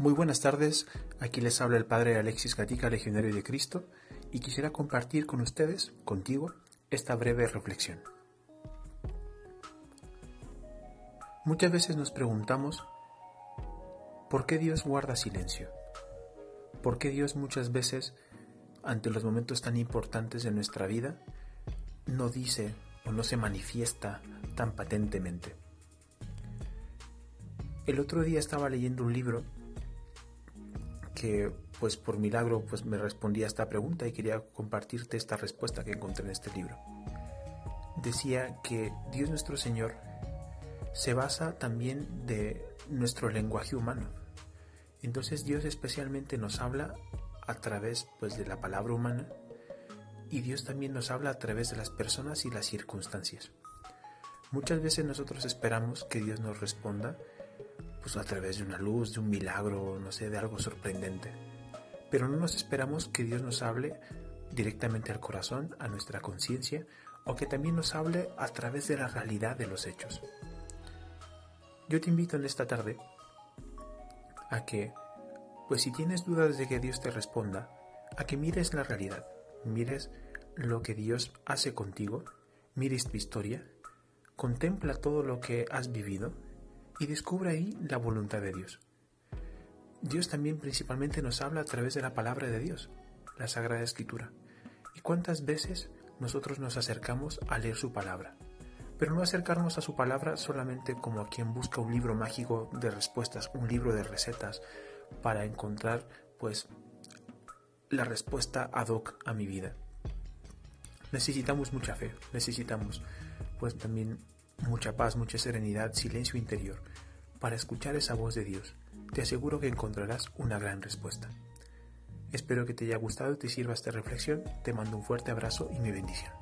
Muy buenas tardes, aquí les habla el Padre Alexis Gatica, Legionario de Cristo, y quisiera compartir con ustedes, contigo, esta breve reflexión. Muchas veces nos preguntamos, ¿por qué Dios guarda silencio? ¿Por qué Dios muchas veces, ante los momentos tan importantes de nuestra vida, no dice o no se manifiesta tan patentemente? El otro día estaba leyendo un libro que pues por milagro pues me respondía a esta pregunta y quería compartirte esta respuesta que encontré en este libro. Decía que Dios nuestro Señor se basa también de nuestro lenguaje humano. Entonces Dios especialmente nos habla a través pues de la palabra humana y Dios también nos habla a través de las personas y las circunstancias. Muchas veces nosotros esperamos que Dios nos responda pues a través de una luz, de un milagro, no sé, de algo sorprendente. Pero no nos esperamos que Dios nos hable directamente al corazón, a nuestra conciencia, o que también nos hable a través de la realidad de los hechos. Yo te invito en esta tarde a que, pues si tienes dudas de que Dios te responda, a que mires la realidad, mires lo que Dios hace contigo, mires tu historia, contempla todo lo que has vivido y descubre ahí la voluntad de Dios. Dios también principalmente nos habla a través de la palabra de Dios, la Sagrada Escritura. ¿Y cuántas veces nosotros nos acercamos a leer su palabra? Pero no acercarnos a su palabra solamente como a quien busca un libro mágico de respuestas, un libro de recetas para encontrar pues la respuesta ad hoc a mi vida. Necesitamos mucha fe, necesitamos pues también mucha paz, mucha serenidad, silencio interior, para escuchar esa voz de Dios. Te aseguro que encontrarás una gran respuesta. Espero que te haya gustado y te sirva esta reflexión. Te mando un fuerte abrazo y mi bendición.